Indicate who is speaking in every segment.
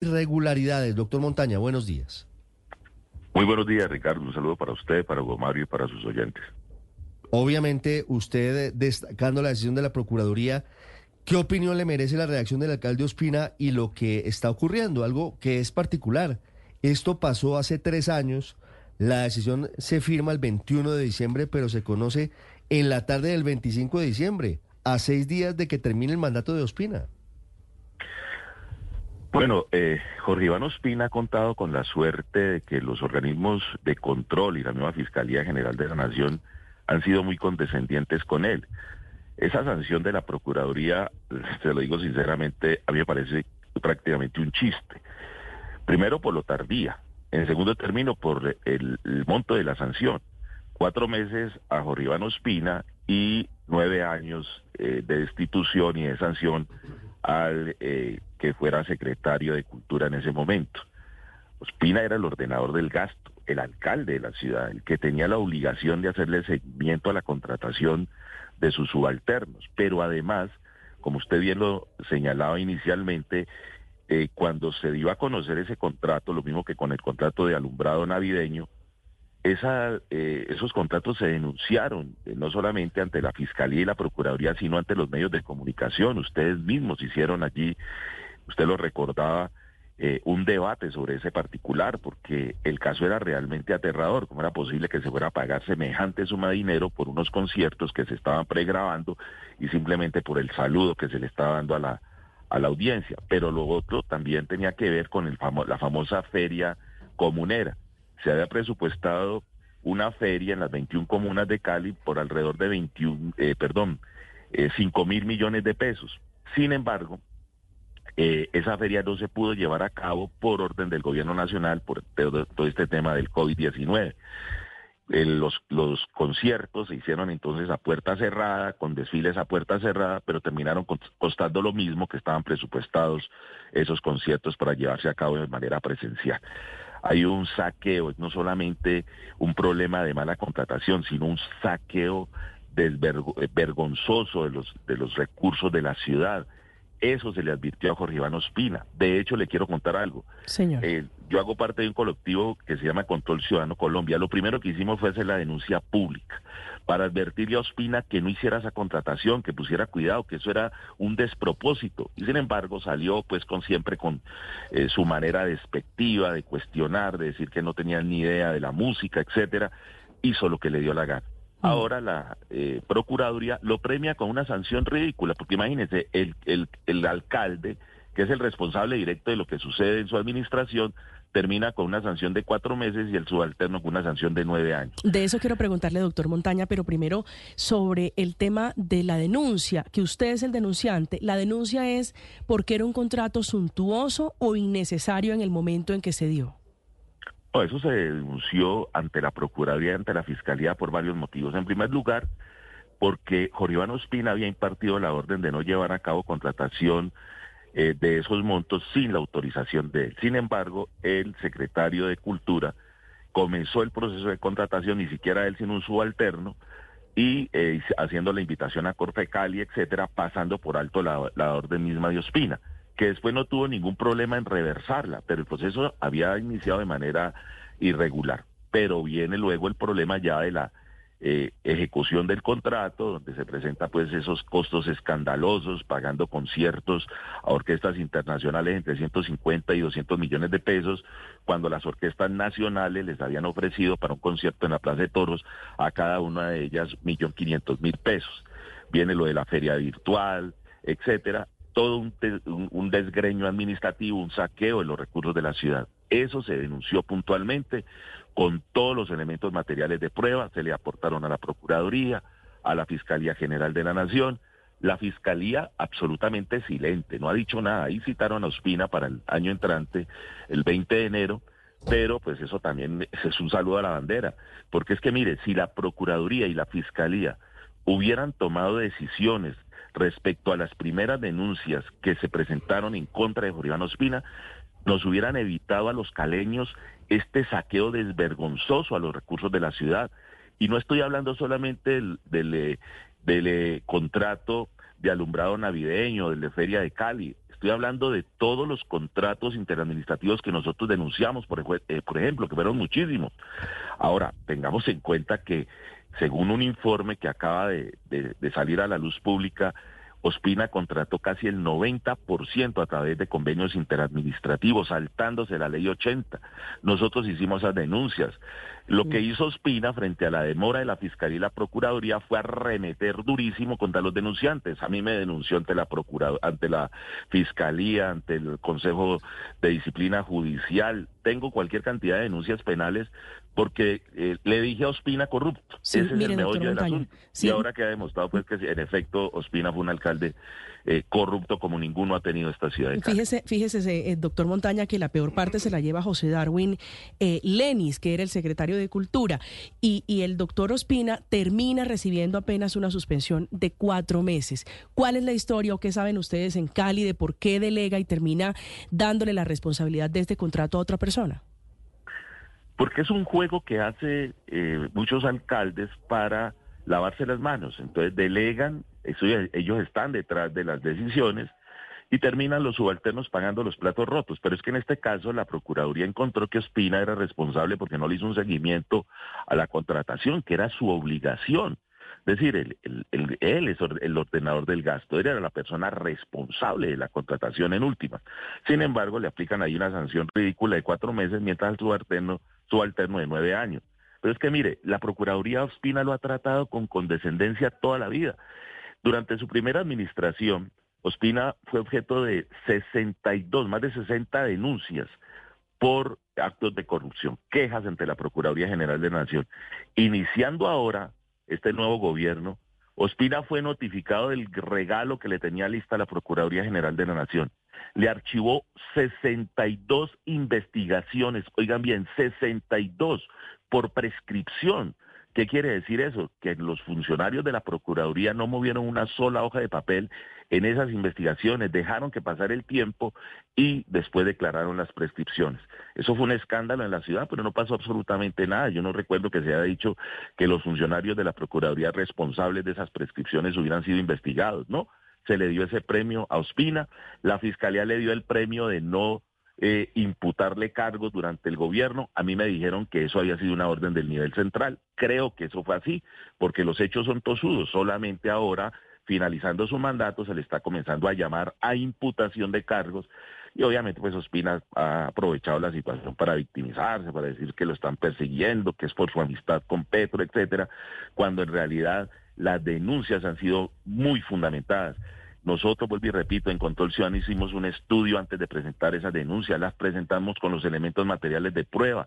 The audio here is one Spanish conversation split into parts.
Speaker 1: irregularidades. Doctor Montaña, buenos días.
Speaker 2: Muy buenos días, Ricardo. Un saludo para usted, para Mario y para sus oyentes.
Speaker 1: Obviamente, usted destacando la decisión de la Procuraduría, ¿qué opinión le merece la reacción del alcalde Ospina y lo que está ocurriendo? Algo que es particular. Esto pasó hace tres años. La decisión se firma el 21 de diciembre, pero se conoce en la tarde del 25 de diciembre, a seis días de que termine el mandato de Ospina.
Speaker 2: Bueno, eh, Jorge Iván Ospina ha contado con la suerte de que los organismos de control y la nueva Fiscalía General de la Nación han sido muy condescendientes con él. Esa sanción de la Procuraduría, se lo digo sinceramente, a mí me parece prácticamente un chiste. Primero por lo tardía, en segundo término por el, monto de la sanción. Cuatro meses a Jorge Iván Ospina y nueve años eh, de destitución y de sanción al eh, que fuera secretario de Cultura en ese momento. Ospina era el ordenador del gasto, el alcalde de la ciudad, el que tenía la obligación de hacerle seguimiento a la contratación de sus subalternos. Pero además, como usted bien lo señalaba inicialmente, eh, cuando se dio a conocer ese contrato, lo mismo que con el contrato de alumbrado navideño, eh, esos contratos se denunciaron eh, no solamente ante la Fiscalía y la Procuraduría, sino ante los medios de comunicación. Ustedes mismos hicieron allí, usted lo recordaba, eh, un debate sobre ese particular, porque el caso era realmente aterrador. ¿Cómo era posible que se fuera a pagar semejante suma de dinero por unos conciertos que se estaban pregrabando y simplemente por el saludo que se le estaba dando a la, a la audiencia? Pero lo otro también tenía que ver con la famosa feria comunera se había presupuestado una feria en las 21 comunas de Cali por alrededor de 21, eh, perdón, eh, 5 mil millones de pesos. Sin embargo, eh, esa feria no se pudo llevar a cabo por orden del gobierno nacional por todo, este tema del COVID-19. Eh, los, los conciertos se hicieron entonces a puerta cerrada, con desfiles a puerta cerrada, pero terminaron costando lo mismo que estaban presupuestados esos conciertos para llevarse a cabo de manera presencial hay un saqueo, no solamente un problema de mala contratación, sino un saqueo vergonzoso de los, de los recursos de la ciudad. Eso se le advirtió a Jorge Iván Ospina. De hecho, le quiero contar algo.
Speaker 1: Señor.
Speaker 2: Eh, yo hago parte de un colectivo que se llama Control Ciudadano Colombia. Lo primero que hicimos fue hacer la denuncia pública para advertirle a Ospina que no hiciera esa contratación, que pusiera cuidado, que eso era un despropósito. Y sin embargo salió pues con siempre con eh, su manera despectiva de cuestionar, de decir que no tenía ni idea de la música, etcétera, hizo lo que le dio la gana. Mm. Ahora la eh, Procuraduría lo premia con una sanción ridícula, porque imagínense, el, el, el alcalde, que es el responsable directo de lo que sucede en su administración, termina con una sanción de cuatro meses y el subalterno con una sanción de nueve años.
Speaker 3: De eso quiero preguntarle, doctor Montaña, pero primero sobre el tema de la denuncia, que usted es el denunciante. La denuncia es porque era un contrato suntuoso o innecesario en el momento en que se dio.
Speaker 2: eso se denunció ante la Procuraduría y ante la Fiscalía por varios motivos. En primer lugar, porque Jorge Iván Ospina había impartido la orden de no llevar a cabo contratación eh, de esos montos sin la autorización de él. Sin embargo, el secretario de Cultura comenzó el proceso de contratación, ni siquiera él, sino un subalterno, y eh, haciendo la invitación a Corte Cali, etcétera, pasando por alto la, la orden misma de Ospina, que después no tuvo ningún problema en reversarla, pero el proceso había iniciado de manera irregular. Pero viene luego el problema ya de la eh, ejecución del contrato, donde se presenta pues esos costos escandalosos, pagando conciertos a orquestas internacionales entre 150 y 200 millones de pesos, cuando las orquestas nacionales les habían ofrecido para un concierto en la Plaza de Toros a cada una de ellas millón quinientos mil pesos. Viene lo de la feria virtual, etcétera, todo un, desgreño administrativo, un saqueo de los recursos de la ciudad. Eso se denunció puntualmente con todos los elementos materiales de prueba, se le aportaron a la Procuraduría, a la Fiscalía General de la Nación. La Fiscalía absolutamente silente, no ha dicho nada. Ahí citaron a Ospina para el año entrante, el 20 de enero, pero pues eso también es un saludo a la bandera. Porque es que mire, si la Procuraduría y la Fiscalía hubieran tomado decisiones respecto a las primeras denuncias que se presentaron en contra de Jorge Ospina, nos hubieran evitado a los caleños este saqueo desvergonzoso a los recursos de la ciudad. Y no estoy hablando solamente del, del, eh, eh, contrato de alumbrado navideño, del de Feria de Cali, Estoy hablando de todos los contratos interadministrativos que nosotros denunciamos, por, eh, por ejemplo, que fueron muchísimos. Ahora, tengamos en cuenta que según un informe que acaba de salir a la luz pública, Ospina contrató casi el 90% a través de convenios interadministrativos, saltándose la ley 80. Nosotros hicimos esas denuncias. Lo que hizo Ospina frente a la demora de la Fiscalía y la Procuraduría fue arremeter durísimo contra los denunciantes. A mí me denunció ante la ante la Fiscalía, ante el Consejo de Disciplina Judicial. Tengo cualquier cantidad de denuncias penales porque eh, le dije a Ospina corrupto. Ese es el meollo del asunto. Y ahora que ha demostrado pues que en efecto Ospina fue un alcalde eh, corrupto como ninguno ha tenido esta ciudad. De
Speaker 3: fíjese, fíjese, eh, doctor Montaña, que la peor parte se la lleva José Darwin Lenis, que era el secretario de Cultura, y, y el doctor Ospina termina recibiendo apenas una suspensión de cuatro meses. ¿Cuál es la historia o qué saben ustedes en Cali de por qué delega y termina dándole la responsabilidad de este contrato a otra persona?
Speaker 2: Porque es un juego que hace eh, muchos alcaldes para lavarse las manos. Entonces delegan, ellos están detrás de las decisiones y terminan los subalternos pagando los platos rotos. Pero es que en este caso la Procuraduría encontró que Ospina era responsable porque no le hizo un seguimiento a la contratación, que era su obligación. Es decir, él, es el ordenador del gasto, él era la persona responsable de la contratación en última. Sin embargo, le aplican ahí una sanción ridícula de cuatro meses mientras el subalterno, de nueve años. Pero es que mire, la Procuraduría Ospina lo ha tratado con condescendencia toda la vida. Durante su primera administración, Ospina fue objeto de 62, más de 60 denuncias por actos de corrupción, quejas ante la Procuraduría General de Nación. Iniciando ahora este nuevo gobierno, Ospina fue notificado del regalo que le tenía lista la Procuraduría General de la Nación. Le archivó 62 investigaciones, oigan bien, 62 por prescripción. ¿Qué quiere decir eso? Que los funcionarios de la Procuraduría no movieron una sola hoja de papel en esas investigaciones, dejaron que pasara el tiempo y después declararon las prescripciones. Eso fue un escándalo en la ciudad, pero no pasó absolutamente nada. Yo no recuerdo que se haya dicho que los funcionarios de la Procuraduría responsables de esas prescripciones hubieran sido investigados, ¿no? Se le dio ese premio a Ospina, la Fiscalía le dio el premio de no eh, imputarle cargos durante el gobierno. A mí me dijeron que eso había sido una orden del nivel central. Creo que eso fue así, porque los hechos son tosudos. Solamente ahora finalizando su mandato, se le está comenzando a llamar a imputación de cargos y obviamente pues Ospina ha aprovechado la situación para victimizarse, para decir que lo están persiguiendo, que es por su amistad con Petro, etcétera, cuando en realidad las denuncias han sido muy fundamentadas. Nosotros, vuelvo y repito, en Control Ciudadano hicimos un estudio antes de presentar esas denuncias, las presentamos con los elementos materiales de prueba.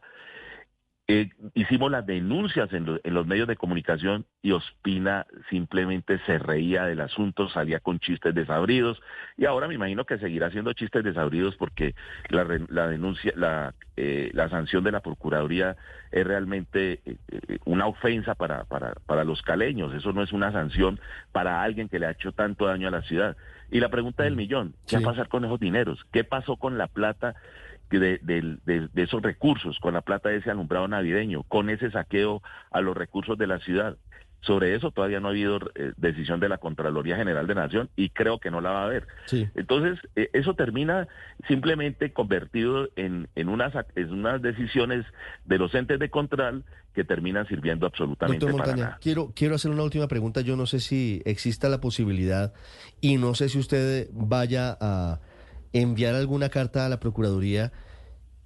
Speaker 2: Eh, hicimos las denuncias en, los medios de comunicación y Ospina simplemente se reía del asunto, salía con chistes desabridos y ahora me imagino que seguirá haciendo chistes desabridos porque la, denuncia, la, eh, la sanción de la Procuraduría es realmente eh, una ofensa para, para, para los caleños, eso no es una sanción para alguien que le ha hecho tanto daño a la ciudad. Y la pregunta del mm. millón, ¿qué va a pasar con esos dineros? ¿Qué pasó con la plata? De, esos recursos, con la plata de ese alumbrado navideño, con ese saqueo a los recursos de la ciudad. Sobre eso todavía no ha habido eh, decisión de la Contraloría General de Nación y creo que no la va a haber. Entonces, eh, eso termina simplemente convertido en, en, unas, en unas decisiones de los entes de control que terminan sirviendo absolutamente para nada.
Speaker 1: Quiero, quiero hacer una última pregunta. Yo no sé si exista la posibilidad y no sé si usted vaya a enviar alguna carta a la Procuraduría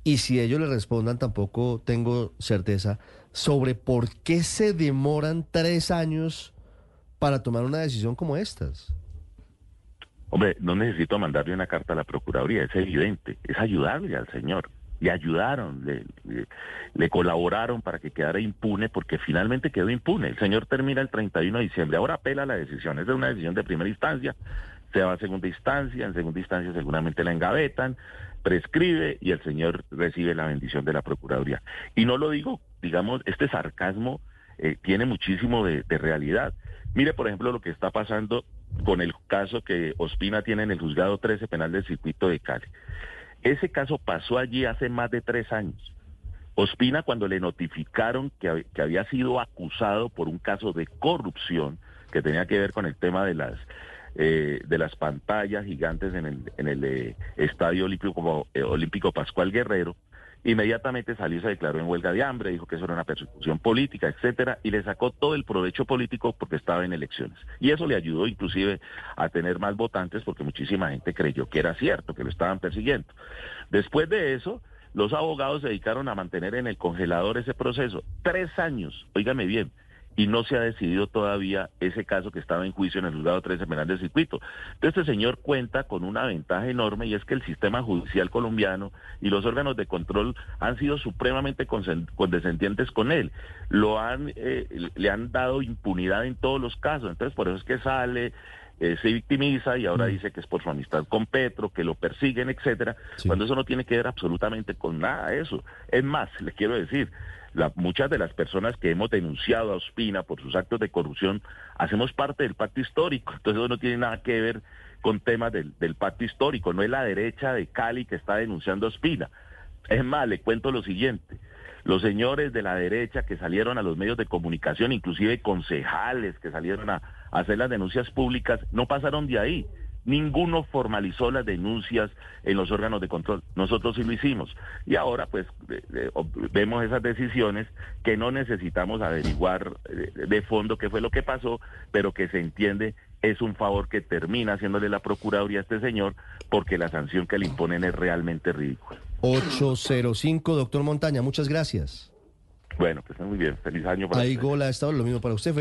Speaker 1: y si ellos le respondan tampoco tengo certeza sobre por qué se demoran tres años para tomar una decisión como estas.
Speaker 2: Hombre, no necesito mandarle una carta a la Procuraduría, es evidente, es ayudarle al señor. Le ayudaron, le, le, colaboraron para que quedara impune, porque finalmente quedó impune. El señor termina el 31 de diciembre, ahora apela la decisión, es una decisión de primera instancia, se va a segunda instancia, en segunda instancia seguramente la engavetan, prescribe y el señor recibe la bendición de la Procuraduría. Y no lo digo, digamos, este sarcasmo eh, tiene muchísimo de, realidad. Mire, por ejemplo, lo que está pasando con el caso que Ospina tiene en el juzgado 13 penal del circuito de Cali. Ese caso pasó allí hace más de tres años. Ospina, cuando le notificaron que, que había sido acusado por un caso de corrupción que tenía que ver con el tema de las eh, de las pantallas gigantes en el, en el eh, Estadio Olímpico, eh, Olímpico Pascual Guerrero, inmediatamente salió y se declaró en huelga de hambre, dijo que eso era una persecución política, etcétera, y le sacó todo el provecho político porque estaba en elecciones. Y eso le ayudó inclusive a tener más votantes porque muchísima gente creyó que era cierto, que lo estaban persiguiendo. Después de eso, los abogados se dedicaron a mantener en el congelador ese proceso. Tres años, óigame bien, y no se ha decidido todavía ese caso que estaba en juicio en el juzgado 13 penal del circuito. Entonces, este señor cuenta con una ventaja enorme y es que el sistema judicial colombiano y los órganos de control han sido supremamente condescendientes con él. Lo han, eh, le han dado impunidad en todos los casos. Entonces, por eso es que sale eh, se victimiza y ahora mm. dice que es por su amistad con Petro, que lo persiguen, etcétera, cuando eso no tiene que ver absolutamente con nada de eso. Es más, le quiero decir, la, muchas de las personas que hemos denunciado a Ospina por sus actos de corrupción hacemos parte del pacto histórico, entonces eso no tiene nada que ver con temas del, del pacto histórico, no es la derecha de Cali que está denunciando a Ospina. Es más, le cuento lo siguiente. Los señores de la derecha que salieron a los medios de comunicación, inclusive concejales que salieron a, hacer las denuncias públicas, no pasaron de ahí. Ninguno formalizó las denuncias en los órganos de control. Nosotros sí lo hicimos. Y ahora pues vemos esas decisiones que no necesitamos averiguar de fondo qué fue lo que pasó, pero que se entiende es un favor que termina haciéndole la Procuraduría a este señor porque la sanción que le imponen es realmente ridícula.
Speaker 1: 805, doctor Montaña, muchas gracias.
Speaker 2: Bueno, pues muy bien. Feliz año para
Speaker 1: Ahí gola, ha estado lo mismo para usted.